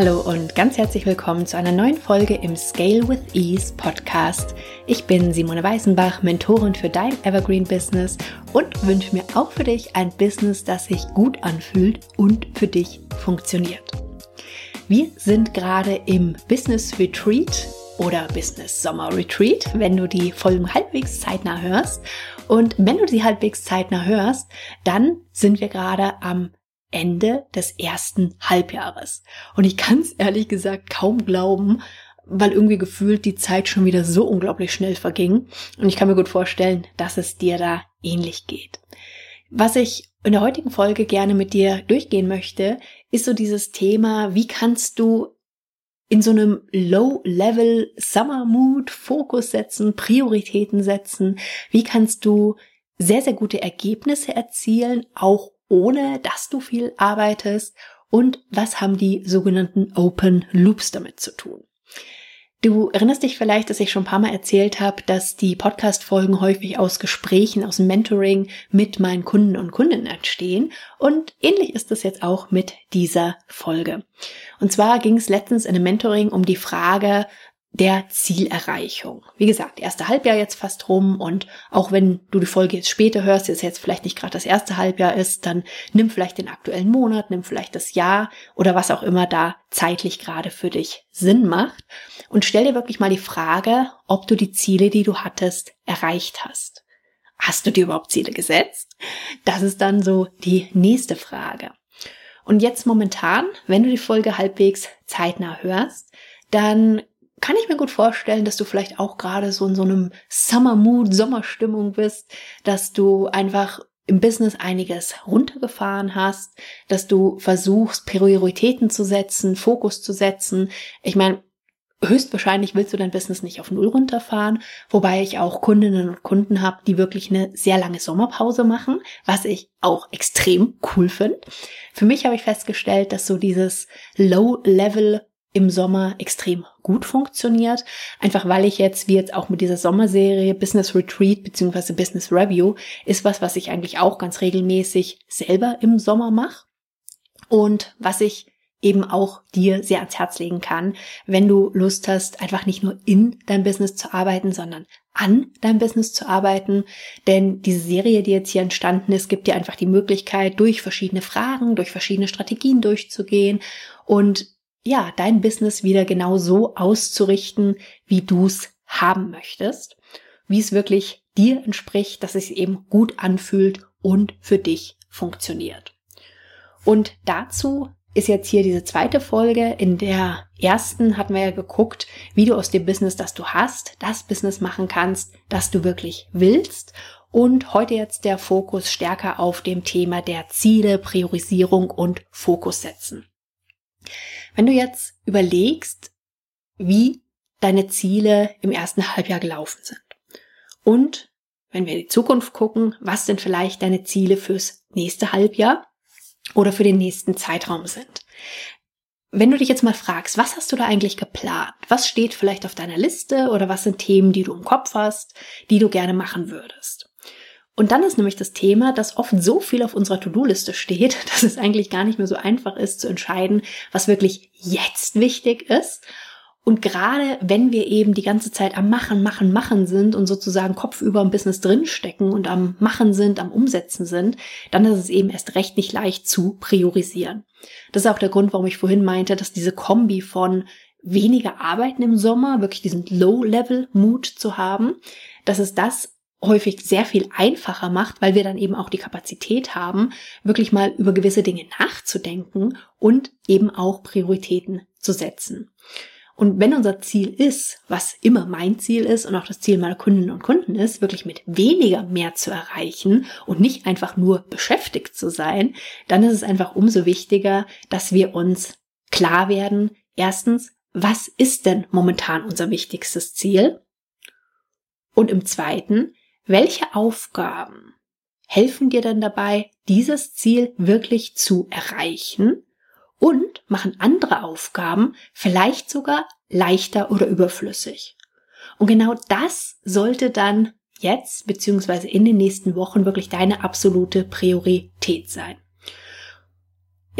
Hallo und ganz herzlich willkommen zu einer neuen Folge im Scale with Ease Podcast. Ich bin Simone Weißenbach, Mentorin für dein Evergreen Business und wünsche mir auch für dich ein Business, das sich gut anfühlt und für dich funktioniert. Wir sind gerade im Business Retreat oder Business Sommer Retreat, wenn du die Folgen halbwegs zeitnah hörst. Und wenn du sie halbwegs zeitnah hörst, dann sind wir gerade am Ende des ersten Halbjahres. Und ich kann es ehrlich gesagt kaum glauben, weil irgendwie gefühlt die Zeit schon wieder so unglaublich schnell verging. Und ich kann mir gut vorstellen, dass es dir da ähnlich geht. Was ich in der heutigen Folge gerne mit dir durchgehen möchte, ist so dieses Thema, wie kannst du in so einem Low-Level Summer Mood Fokus setzen, Prioritäten setzen? Wie kannst du sehr, sehr gute Ergebnisse erzielen, auch ohne dass du viel arbeitest? Und was haben die sogenannten Open Loops damit zu tun? Du erinnerst dich vielleicht, dass ich schon ein paar Mal erzählt habe, dass die Podcast-Folgen häufig aus Gesprächen, aus Mentoring mit meinen Kunden und Kundinnen entstehen. Und ähnlich ist es jetzt auch mit dieser Folge. Und zwar ging es letztens in einem Mentoring um die Frage, der Zielerreichung. Wie gesagt, erste Halbjahr jetzt fast rum und auch wenn du die Folge jetzt später hörst, jetzt jetzt vielleicht nicht gerade das erste Halbjahr ist, dann nimm vielleicht den aktuellen Monat, nimm vielleicht das Jahr oder was auch immer da zeitlich gerade für dich Sinn macht und stell dir wirklich mal die Frage, ob du die Ziele, die du hattest, erreicht hast. Hast du dir überhaupt Ziele gesetzt? Das ist dann so die nächste Frage. Und jetzt momentan, wenn du die Folge halbwegs zeitnah hörst, dann kann ich mir gut vorstellen, dass du vielleicht auch gerade so in so einem Summer Mood, Sommerstimmung bist, dass du einfach im Business einiges runtergefahren hast, dass du versuchst, Prioritäten zu setzen, Fokus zu setzen. Ich meine, höchstwahrscheinlich willst du dein Business nicht auf Null runterfahren, wobei ich auch Kundinnen und Kunden habe, die wirklich eine sehr lange Sommerpause machen, was ich auch extrem cool finde. Für mich habe ich festgestellt, dass so dieses Low-Level im Sommer extrem gut funktioniert. Einfach weil ich jetzt, wie jetzt auch mit dieser Sommerserie Business Retreat bzw. Business Review, ist was, was ich eigentlich auch ganz regelmäßig selber im Sommer mache. Und was ich eben auch dir sehr ans Herz legen kann, wenn du Lust hast, einfach nicht nur in deinem Business zu arbeiten, sondern an deinem Business zu arbeiten. Denn diese Serie, die jetzt hier entstanden ist, gibt dir einfach die Möglichkeit, durch verschiedene Fragen, durch verschiedene Strategien durchzugehen und ja, dein Business wieder genau so auszurichten, wie du es haben möchtest, wie es wirklich dir entspricht, dass es eben gut anfühlt und für dich funktioniert. Und dazu ist jetzt hier diese zweite Folge. In der ersten hatten wir ja geguckt, wie du aus dem Business, das du hast, das Business machen kannst, das du wirklich willst. Und heute jetzt der Fokus stärker auf dem Thema der Ziele, Priorisierung und Fokus setzen. Wenn du jetzt überlegst, wie deine Ziele im ersten Halbjahr gelaufen sind und wenn wir in die Zukunft gucken, was denn vielleicht deine Ziele fürs nächste Halbjahr oder für den nächsten Zeitraum sind. Wenn du dich jetzt mal fragst, was hast du da eigentlich geplant? Was steht vielleicht auf deiner Liste oder was sind Themen, die du im Kopf hast, die du gerne machen würdest? Und dann ist nämlich das Thema, dass oft so viel auf unserer To-Do-Liste steht, dass es eigentlich gar nicht mehr so einfach ist zu entscheiden, was wirklich jetzt wichtig ist. Und gerade wenn wir eben die ganze Zeit am Machen, Machen, Machen sind und sozusagen Kopf über im Business drinstecken und am Machen sind, am Umsetzen sind, dann ist es eben erst recht nicht leicht zu priorisieren. Das ist auch der Grund, warum ich vorhin meinte, dass diese Kombi von weniger Arbeiten im Sommer, wirklich diesen Low-Level-Mut zu haben, dass es das häufig sehr viel einfacher macht, weil wir dann eben auch die Kapazität haben, wirklich mal über gewisse Dinge nachzudenken und eben auch Prioritäten zu setzen. Und wenn unser Ziel ist, was immer mein Ziel ist und auch das Ziel meiner Kundinnen und Kunden ist, wirklich mit weniger mehr zu erreichen und nicht einfach nur beschäftigt zu sein, dann ist es einfach umso wichtiger, dass wir uns klar werden, erstens, was ist denn momentan unser wichtigstes Ziel? Und im zweiten, welche Aufgaben helfen dir denn dabei, dieses Ziel wirklich zu erreichen und machen andere Aufgaben vielleicht sogar leichter oder überflüssig? Und genau das sollte dann jetzt beziehungsweise in den nächsten Wochen wirklich deine absolute Priorität sein.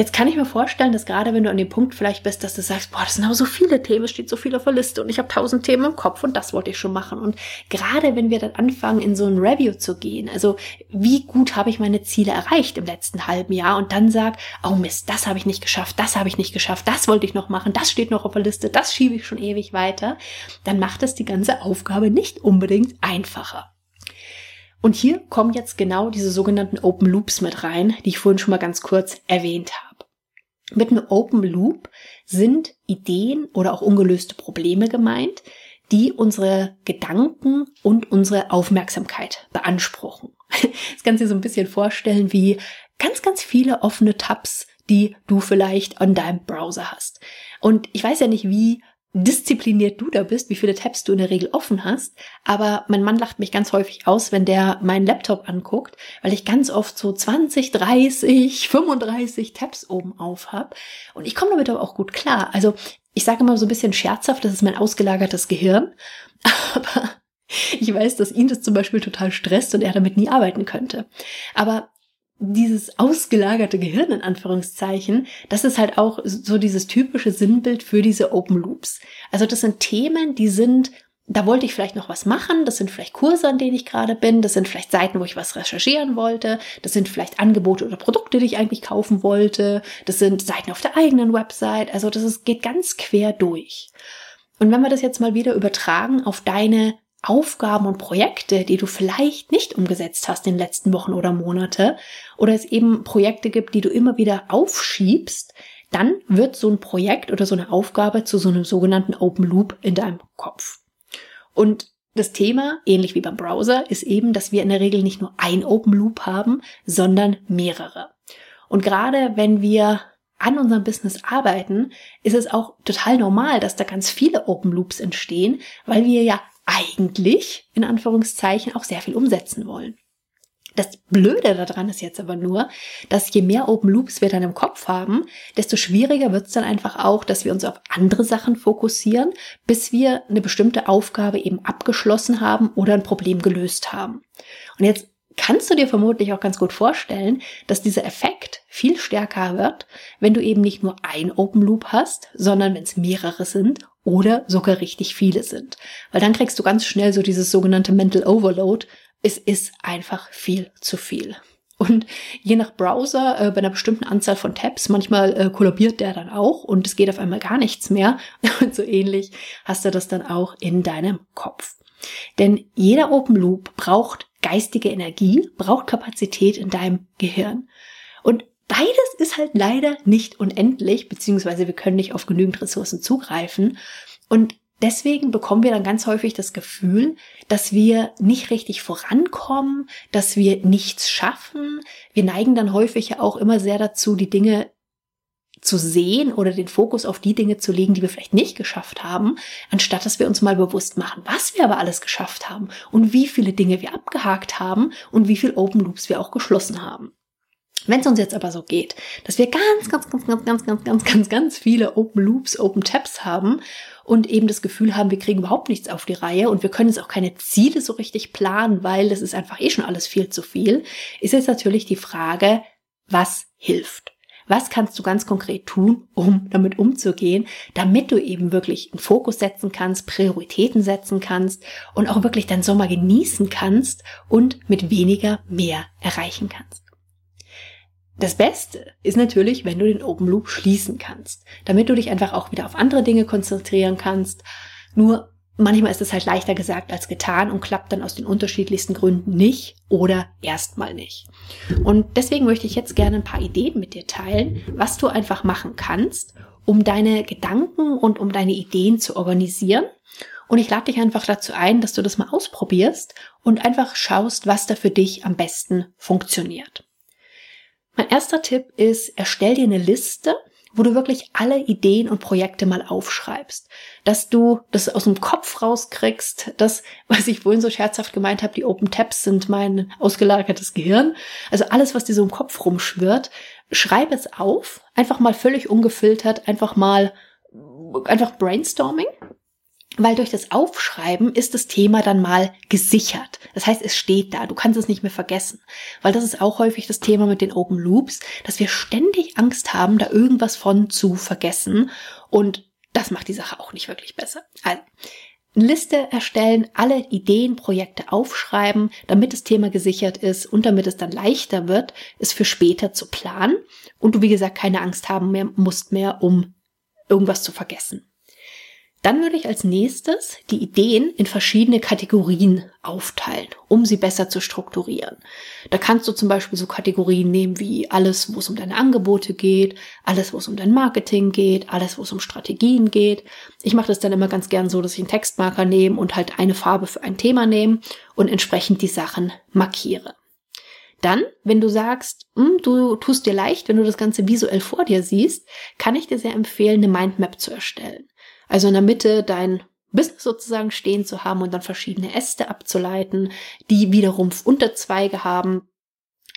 Jetzt kann ich mir vorstellen, dass gerade wenn du an dem Punkt vielleicht bist, dass du sagst, boah, das sind aber so viele Themen, es steht so viel auf der Liste und ich habe tausend Themen im Kopf und das wollte ich schon machen. Und gerade wenn wir dann anfangen, in so ein Review zu gehen, also wie gut habe ich meine Ziele erreicht im letzten halben Jahr und dann sag, oh Mist, das habe ich nicht geschafft, das habe ich nicht geschafft, das wollte ich noch machen, das steht noch auf der Liste, das schiebe ich schon ewig weiter, dann macht es die ganze Aufgabe nicht unbedingt einfacher. Und hier kommen jetzt genau diese sogenannten Open Loops mit rein, die ich vorhin schon mal ganz kurz erwähnt habe. Mit einem Open Loop sind Ideen oder auch ungelöste Probleme gemeint, die unsere Gedanken und unsere Aufmerksamkeit beanspruchen. Das kannst du dir so ein bisschen vorstellen wie ganz, ganz viele offene Tabs, die du vielleicht an deinem Browser hast. Und ich weiß ja nicht, wie diszipliniert du da bist, wie viele Tabs du in der Regel offen hast. Aber mein Mann lacht mich ganz häufig aus, wenn der meinen Laptop anguckt, weil ich ganz oft so 20, 30, 35 Tabs oben auf habe. Und ich komme damit aber auch gut klar. Also ich sage immer so ein bisschen scherzhaft, das ist mein ausgelagertes Gehirn. Aber ich weiß, dass ihn das zum Beispiel total stresst und er damit nie arbeiten könnte. Aber dieses ausgelagerte Gehirn in Anführungszeichen, das ist halt auch so dieses typische Sinnbild für diese Open Loops. Also das sind Themen, die sind, da wollte ich vielleicht noch was machen, das sind vielleicht Kurse, an denen ich gerade bin, das sind vielleicht Seiten, wo ich was recherchieren wollte, das sind vielleicht Angebote oder Produkte, die ich eigentlich kaufen wollte, das sind Seiten auf der eigenen Website, also das ist, geht ganz quer durch. Und wenn wir das jetzt mal wieder übertragen auf deine Aufgaben und Projekte, die du vielleicht nicht umgesetzt hast in den letzten Wochen oder Monate, oder es eben Projekte gibt, die du immer wieder aufschiebst, dann wird so ein Projekt oder so eine Aufgabe zu so einem sogenannten Open Loop in deinem Kopf. Und das Thema, ähnlich wie beim Browser, ist eben, dass wir in der Regel nicht nur ein Open Loop haben, sondern mehrere. Und gerade wenn wir an unserem Business arbeiten, ist es auch total normal, dass da ganz viele Open Loops entstehen, weil wir ja eigentlich, in Anführungszeichen, auch sehr viel umsetzen wollen. Das Blöde daran ist jetzt aber nur, dass je mehr Open Loops wir dann im Kopf haben, desto schwieriger wird es dann einfach auch, dass wir uns auf andere Sachen fokussieren, bis wir eine bestimmte Aufgabe eben abgeschlossen haben oder ein Problem gelöst haben. Und jetzt kannst du dir vermutlich auch ganz gut vorstellen, dass dieser Effekt viel stärker wird, wenn du eben nicht nur ein Open Loop hast, sondern wenn es mehrere sind oder sogar richtig viele sind. Weil dann kriegst du ganz schnell so dieses sogenannte Mental Overload. Es ist einfach viel zu viel. Und je nach Browser, äh, bei einer bestimmten Anzahl von Tabs, manchmal äh, kollabiert der dann auch und es geht auf einmal gar nichts mehr. Und so ähnlich hast du das dann auch in deinem Kopf. Denn jeder Open Loop braucht geistige Energie, braucht Kapazität in deinem Gehirn. Und beides ist halt leider nicht unendlich, beziehungsweise wir können nicht auf genügend Ressourcen zugreifen. Und deswegen bekommen wir dann ganz häufig das Gefühl, dass wir nicht richtig vorankommen, dass wir nichts schaffen. Wir neigen dann häufig ja auch immer sehr dazu, die Dinge zu sehen oder den Fokus auf die Dinge zu legen, die wir vielleicht nicht geschafft haben, anstatt dass wir uns mal bewusst machen, was wir aber alles geschafft haben und wie viele Dinge wir abgehakt haben und wie viel Open Loops wir auch geschlossen haben. Wenn es uns jetzt aber so geht, dass wir ganz, ganz, ganz, ganz, ganz, ganz, ganz, ganz, ganz viele Open Loops, Open Tabs haben und eben das Gefühl haben, wir kriegen überhaupt nichts auf die Reihe und wir können jetzt auch keine Ziele so richtig planen, weil das ist einfach eh schon alles viel zu viel, ist jetzt natürlich die Frage, was hilft? Was kannst du ganz konkret tun, um damit umzugehen, damit du eben wirklich einen Fokus setzen kannst, Prioritäten setzen kannst und auch wirklich deinen Sommer genießen kannst und mit weniger mehr erreichen kannst? Das Beste ist natürlich, wenn du den Open Loop schließen kannst, damit du dich einfach auch wieder auf andere Dinge konzentrieren kannst. Nur Manchmal ist es halt leichter gesagt als getan und klappt dann aus den unterschiedlichsten Gründen nicht oder erstmal nicht. Und deswegen möchte ich jetzt gerne ein paar Ideen mit dir teilen, was du einfach machen kannst, um deine Gedanken und um deine Ideen zu organisieren. Und ich lade dich einfach dazu ein, dass du das mal ausprobierst und einfach schaust, was da für dich am besten funktioniert. Mein erster Tipp ist, erstell dir eine Liste wo du wirklich alle Ideen und Projekte mal aufschreibst, dass du das aus dem Kopf rauskriegst, das, was ich vorhin so scherzhaft gemeint habe, die Open Tabs sind mein ausgelagertes Gehirn, also alles, was dir so im Kopf rumschwirrt, schreib es auf, einfach mal völlig ungefiltert, einfach mal, einfach Brainstorming weil durch das Aufschreiben ist das Thema dann mal gesichert. Das heißt, es steht da, du kannst es nicht mehr vergessen. Weil das ist auch häufig das Thema mit den Open Loops, dass wir ständig Angst haben, da irgendwas von zu vergessen. Und das macht die Sache auch nicht wirklich besser. Also, Liste erstellen, alle Ideen, Projekte aufschreiben, damit das Thema gesichert ist und damit es dann leichter wird, es für später zu planen und du, wie gesagt, keine Angst haben mehr, musst mehr, um irgendwas zu vergessen. Dann würde ich als nächstes die Ideen in verschiedene Kategorien aufteilen, um sie besser zu strukturieren. Da kannst du zum Beispiel so Kategorien nehmen wie alles, wo es um deine Angebote geht, alles, wo es um dein Marketing geht, alles, wo es um Strategien geht. Ich mache das dann immer ganz gern so, dass ich einen Textmarker nehme und halt eine Farbe für ein Thema nehme und entsprechend die Sachen markiere. Dann, wenn du sagst, hm, du tust dir leicht, wenn du das Ganze visuell vor dir siehst, kann ich dir sehr empfehlen, eine Mindmap zu erstellen. Also in der Mitte dein Business sozusagen stehen zu haben und dann verschiedene Äste abzuleiten, die wiederum Unterzweige haben,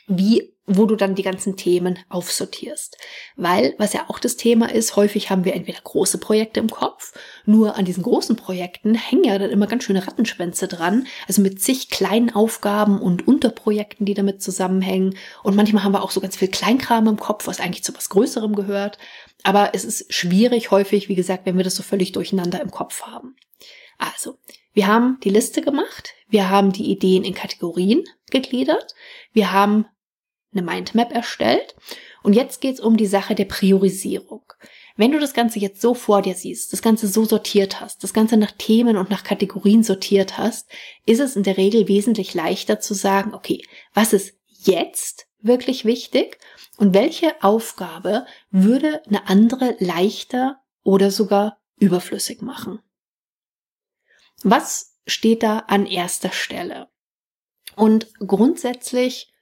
wie wo du dann die ganzen Themen aufsortierst. Weil, was ja auch das Thema ist, häufig haben wir entweder große Projekte im Kopf, nur an diesen großen Projekten hängen ja dann immer ganz schöne Rattenschwänze dran, also mit zig kleinen Aufgaben und Unterprojekten, die damit zusammenhängen. Und manchmal haben wir auch so ganz viel Kleinkram im Kopf, was eigentlich zu was Größerem gehört. Aber es ist schwierig häufig, wie gesagt, wenn wir das so völlig durcheinander im Kopf haben. Also, wir haben die Liste gemacht, wir haben die Ideen in Kategorien gegliedert, wir haben eine Mindmap erstellt. Und jetzt geht's um die Sache der Priorisierung. Wenn du das Ganze jetzt so vor dir siehst, das Ganze so sortiert hast, das Ganze nach Themen und nach Kategorien sortiert hast, ist es in der Regel wesentlich leichter zu sagen, okay, was ist jetzt wirklich wichtig und welche Aufgabe würde eine andere leichter oder sogar überflüssig machen? Was steht da an erster Stelle? Und grundsätzlich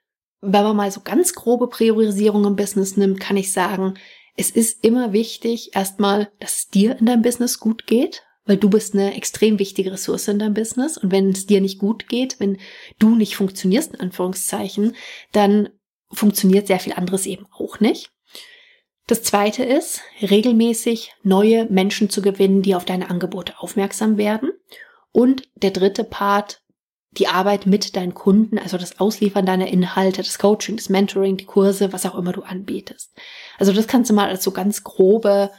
wenn man mal so ganz grobe Priorisierung im Business nimmt, kann ich sagen, es ist immer wichtig, erstmal, dass es dir in deinem Business gut geht, weil du bist eine extrem wichtige Ressource in deinem Business. Und wenn es dir nicht gut geht, wenn du nicht funktionierst, in Anführungszeichen, dann funktioniert sehr viel anderes eben auch nicht. Das zweite ist, regelmäßig neue Menschen zu gewinnen, die auf deine Angebote aufmerksam werden. Und der dritte Part, die Arbeit mit deinen Kunden, also das Ausliefern deiner Inhalte, das Coaching, das Mentoring, die Kurse, was auch immer du anbietest. Also das kannst du mal als so ganz grobe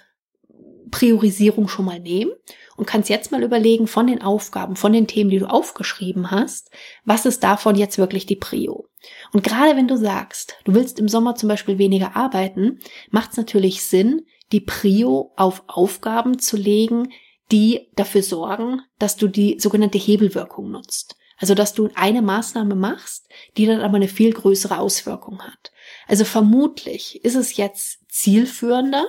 Priorisierung schon mal nehmen und kannst jetzt mal überlegen von den Aufgaben, von den Themen, die du aufgeschrieben hast, was ist davon jetzt wirklich die Prio? Und gerade wenn du sagst, du willst im Sommer zum Beispiel weniger arbeiten, macht es natürlich Sinn, die Prio auf Aufgaben zu legen, die dafür sorgen, dass du die sogenannte Hebelwirkung nutzt. Also, dass du eine Maßnahme machst, die dann aber eine viel größere Auswirkung hat. Also vermutlich ist es jetzt zielführender,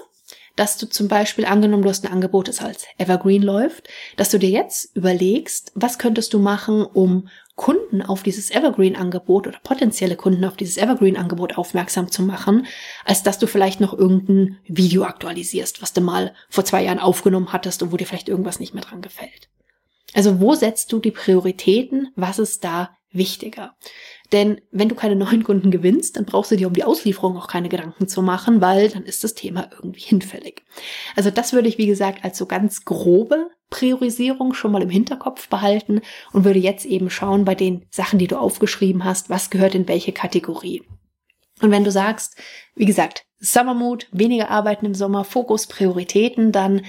dass du zum Beispiel angenommen, du hast ein Angebot, das als Evergreen läuft, dass du dir jetzt überlegst, was könntest du machen, um Kunden auf dieses Evergreen-Angebot oder potenzielle Kunden auf dieses Evergreen-Angebot aufmerksam zu machen, als dass du vielleicht noch irgendein Video aktualisierst, was du mal vor zwei Jahren aufgenommen hattest und wo dir vielleicht irgendwas nicht mehr dran gefällt. Also wo setzt du die Prioritäten? Was ist da wichtiger? Denn wenn du keine neuen Kunden gewinnst, dann brauchst du dir um die Auslieferung auch keine Gedanken zu machen, weil dann ist das Thema irgendwie hinfällig. Also das würde ich, wie gesagt, als so ganz grobe Priorisierung schon mal im Hinterkopf behalten und würde jetzt eben schauen bei den Sachen, die du aufgeschrieben hast, was gehört in welche Kategorie. Und wenn du sagst, wie gesagt, Summermood, weniger arbeiten im Sommer, Fokus, Prioritäten, dann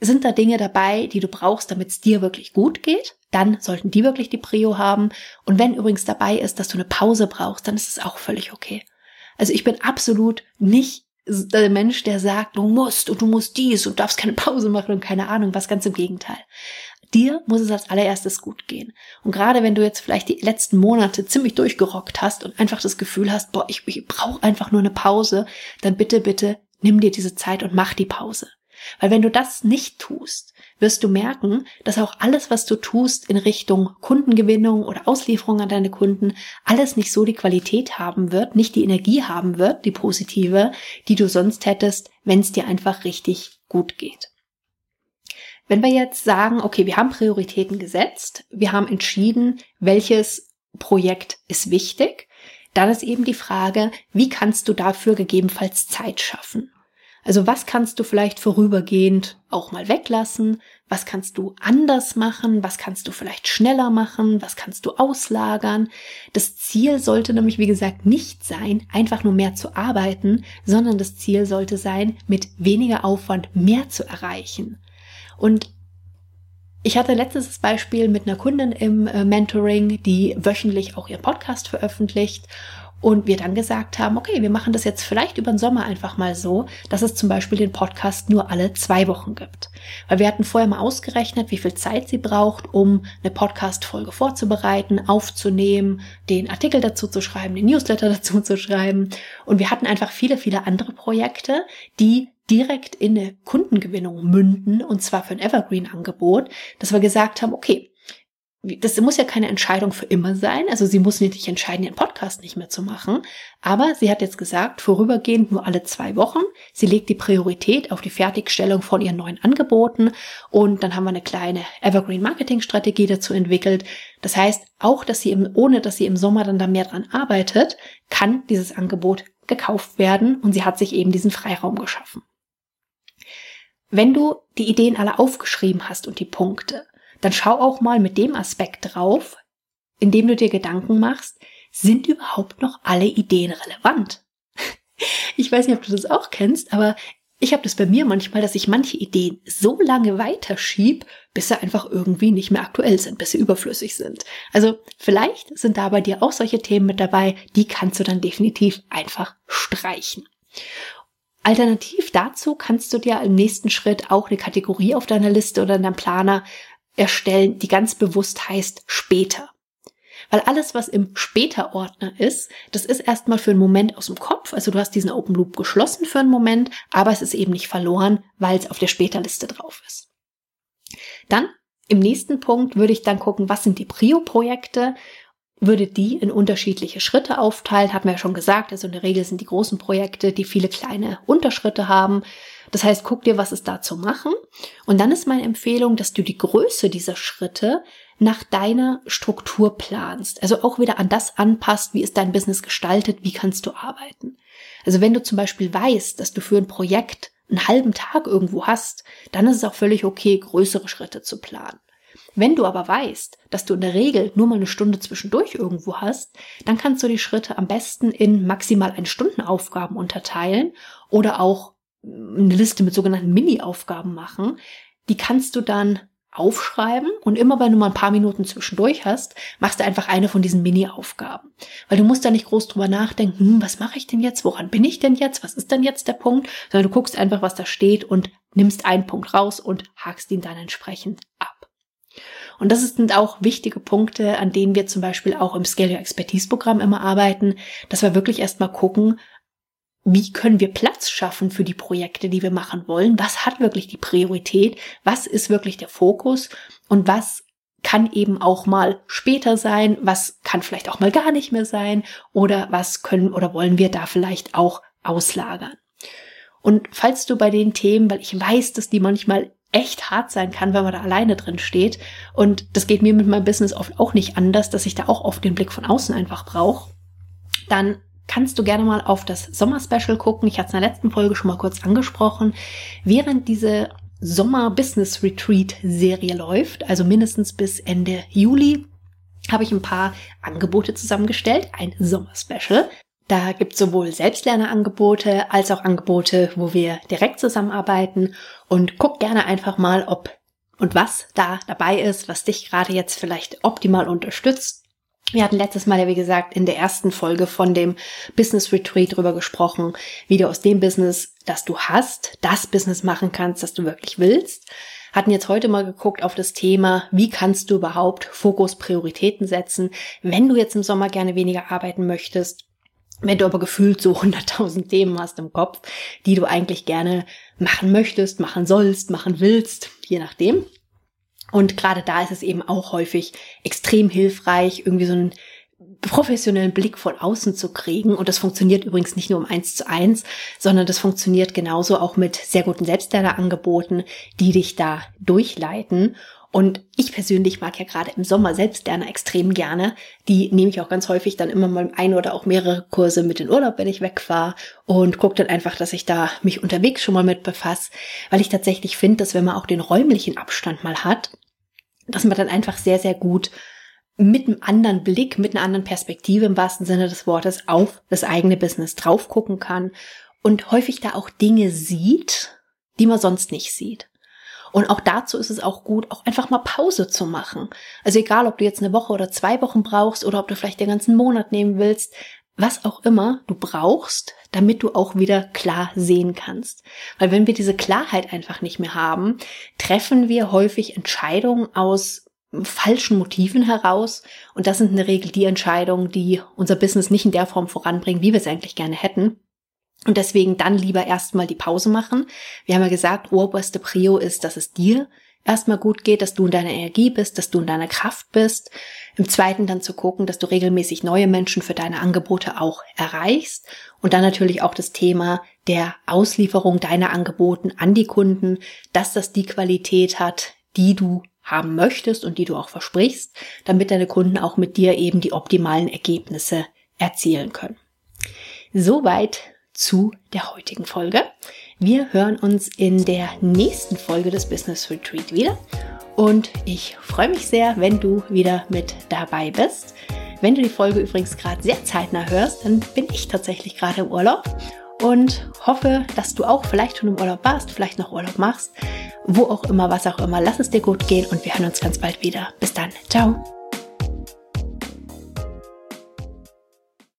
sind da Dinge dabei, die du brauchst, damit es dir wirklich gut geht, dann sollten die wirklich die Prio haben. Und wenn übrigens dabei ist, dass du eine Pause brauchst, dann ist es auch völlig okay. Also ich bin absolut nicht der Mensch, der sagt, du musst und du musst dies und darfst keine Pause machen und keine Ahnung, was ganz im Gegenteil. Dir muss es als allererstes gut gehen. Und gerade wenn du jetzt vielleicht die letzten Monate ziemlich durchgerockt hast und einfach das Gefühl hast, boah, ich, ich brauche einfach nur eine Pause, dann bitte, bitte nimm dir diese Zeit und mach die Pause. Weil wenn du das nicht tust, wirst du merken, dass auch alles, was du tust in Richtung Kundengewinnung oder Auslieferung an deine Kunden, alles nicht so die Qualität haben wird, nicht die Energie haben wird, die positive, die du sonst hättest, wenn es dir einfach richtig gut geht. Wenn wir jetzt sagen, okay, wir haben Prioritäten gesetzt, wir haben entschieden, welches Projekt ist wichtig, dann ist eben die Frage, wie kannst du dafür gegebenenfalls Zeit schaffen? Also was kannst du vielleicht vorübergehend auch mal weglassen? was kannst du anders machen, was kannst du vielleicht schneller machen, was kannst du auslagern. Das Ziel sollte nämlich, wie gesagt, nicht sein, einfach nur mehr zu arbeiten, sondern das Ziel sollte sein, mit weniger Aufwand mehr zu erreichen. Und ich hatte letztes Beispiel mit einer Kundin im äh, Mentoring, die wöchentlich auch ihren Podcast veröffentlicht und wir dann gesagt haben, okay, wir machen das jetzt vielleicht über den Sommer einfach mal so, dass es zum Beispiel den Podcast nur alle zwei Wochen gibt. Weil wir hatten vorher mal ausgerechnet, wie viel Zeit sie braucht, um eine Podcast-Folge vorzubereiten, aufzunehmen, den Artikel dazu zu schreiben, den Newsletter dazu zu schreiben. Und wir hatten einfach viele, viele andere Projekte, die direkt in eine Kundengewinnung münden, und zwar für ein Evergreen-Angebot, dass wir gesagt haben, okay, das muss ja keine Entscheidung für immer sein. Also sie muss nicht entscheiden, ihren Podcast nicht mehr zu machen. Aber sie hat jetzt gesagt, vorübergehend nur alle zwei Wochen. Sie legt die Priorität auf die Fertigstellung von ihren neuen Angeboten. Und dann haben wir eine kleine Evergreen Marketing Strategie dazu entwickelt. Das heißt, auch, dass sie im, ohne dass sie im Sommer dann da mehr dran arbeitet, kann dieses Angebot gekauft werden. Und sie hat sich eben diesen Freiraum geschaffen. Wenn du die Ideen alle aufgeschrieben hast und die Punkte, dann schau auch mal mit dem Aspekt drauf, indem du dir Gedanken machst, sind überhaupt noch alle Ideen relevant? Ich weiß nicht, ob du das auch kennst, aber ich habe das bei mir manchmal, dass ich manche Ideen so lange weiterschieb, bis sie einfach irgendwie nicht mehr aktuell sind, bis sie überflüssig sind. Also vielleicht sind da bei dir auch solche Themen mit dabei, die kannst du dann definitiv einfach streichen. Alternativ dazu kannst du dir im nächsten Schritt auch eine Kategorie auf deiner Liste oder in deinem Planer erstellen, die ganz bewusst heißt später. Weil alles, was im Später-Ordner ist, das ist erstmal für einen Moment aus dem Kopf. Also du hast diesen Open Loop geschlossen für einen Moment, aber es ist eben nicht verloren, weil es auf der Später-Liste drauf ist. Dann im nächsten Punkt würde ich dann gucken, was sind die Prio-Projekte, würde die in unterschiedliche Schritte aufteilen, hat man ja schon gesagt. Also in der Regel sind die großen Projekte, die viele kleine Unterschritte haben. Das heißt, guck dir, was ist da zu machen. Und dann ist meine Empfehlung, dass du die Größe dieser Schritte nach deiner Struktur planst. Also auch wieder an das anpasst, wie ist dein Business gestaltet, wie kannst du arbeiten. Also wenn du zum Beispiel weißt, dass du für ein Projekt einen halben Tag irgendwo hast, dann ist es auch völlig okay, größere Schritte zu planen. Wenn du aber weißt, dass du in der Regel nur mal eine Stunde zwischendurch irgendwo hast, dann kannst du die Schritte am besten in maximal ein Stunden Aufgaben unterteilen oder auch eine Liste mit sogenannten Mini-Aufgaben machen. Die kannst du dann aufschreiben und immer wenn du mal ein paar Minuten zwischendurch hast, machst du einfach eine von diesen Mini-Aufgaben. Weil du musst da nicht groß drüber nachdenken, hm, was mache ich denn jetzt, woran bin ich denn jetzt, was ist denn jetzt der Punkt, sondern du guckst einfach, was da steht und nimmst einen Punkt raus und hakst ihn dann entsprechend ab. Und das sind auch wichtige Punkte, an denen wir zum Beispiel auch im Scale Your Expertise Programm immer arbeiten, dass wir wirklich erstmal gucken, wie können wir Platz schaffen für die Projekte, die wir machen wollen? Was hat wirklich die Priorität? Was ist wirklich der Fokus? Und was kann eben auch mal später sein? Was kann vielleicht auch mal gar nicht mehr sein? Oder was können oder wollen wir da vielleicht auch auslagern? Und falls du bei den Themen, weil ich weiß, dass die manchmal echt hart sein kann, wenn man da alleine drin steht. Und das geht mir mit meinem Business oft auch nicht anders, dass ich da auch oft den Blick von außen einfach brauche. Dann kannst du gerne mal auf das Sommer-Special gucken. Ich hatte es in der letzten Folge schon mal kurz angesprochen. Während diese Sommer-Business-Retreat-Serie läuft, also mindestens bis Ende Juli, habe ich ein paar Angebote zusammengestellt, ein Sommer-Special. Da gibt es sowohl Selbstlernerangebote als auch Angebote, wo wir direkt zusammenarbeiten. Und guck gerne einfach mal, ob und was da dabei ist, was dich gerade jetzt vielleicht optimal unterstützt wir hatten letztes Mal ja, wie gesagt, in der ersten Folge von dem Business Retreat drüber gesprochen, wie du aus dem Business, das du hast, das Business machen kannst, das du wirklich willst. Hatten jetzt heute mal geguckt auf das Thema, wie kannst du überhaupt Fokus, Prioritäten setzen, wenn du jetzt im Sommer gerne weniger arbeiten möchtest, wenn du aber gefühlt so 100.000 Themen hast im Kopf, die du eigentlich gerne machen möchtest, machen sollst, machen willst, je nachdem. Und gerade da ist es eben auch häufig extrem hilfreich, irgendwie so einen professionellen Blick von außen zu kriegen. Und das funktioniert übrigens nicht nur um eins zu eins, sondern das funktioniert genauso auch mit sehr guten Selbstlernerangeboten, die dich da durchleiten. Und ich persönlich mag ja gerade im Sommer Selbstlerner extrem gerne. Die nehme ich auch ganz häufig dann immer mal ein oder auch mehrere Kurse mit in Urlaub, wenn ich wegfahre und gucke dann einfach, dass ich da mich unterwegs schon mal mit befasse, weil ich tatsächlich finde, dass wenn man auch den räumlichen Abstand mal hat, dass man dann einfach sehr, sehr gut mit einem anderen Blick, mit einer anderen Perspektive im wahrsten Sinne des Wortes auf das eigene Business drauf gucken kann und häufig da auch Dinge sieht, die man sonst nicht sieht. Und auch dazu ist es auch gut, auch einfach mal Pause zu machen. Also egal, ob du jetzt eine Woche oder zwei Wochen brauchst oder ob du vielleicht den ganzen Monat nehmen willst, was auch immer du brauchst, damit du auch wieder klar sehen kannst. Weil wenn wir diese Klarheit einfach nicht mehr haben, treffen wir häufig Entscheidungen aus falschen Motiven heraus. Und das sind in der Regel die Entscheidungen, die unser Business nicht in der Form voranbringen, wie wir es eigentlich gerne hätten. Und deswegen dann lieber erstmal die Pause machen. Wir haben ja gesagt, oberste Prio ist, dass es dir erstmal gut geht, dass du in deiner Energie bist, dass du in deiner Kraft bist. Im zweiten dann zu gucken, dass du regelmäßig neue Menschen für deine Angebote auch erreichst. Und dann natürlich auch das Thema der Auslieferung deiner Angeboten an die Kunden, dass das die Qualität hat, die du haben möchtest und die du auch versprichst, damit deine Kunden auch mit dir eben die optimalen Ergebnisse erzielen können. Soweit zu der heutigen Folge. Wir hören uns in der nächsten Folge des Business Retreat wieder und ich freue mich sehr, wenn du wieder mit dabei bist. Wenn du die Folge übrigens gerade sehr zeitnah hörst, dann bin ich tatsächlich gerade im Urlaub und hoffe, dass du auch vielleicht schon im Urlaub warst, vielleicht noch Urlaub machst, wo auch immer, was auch immer. Lass es dir gut gehen und wir hören uns ganz bald wieder. Bis dann. Ciao.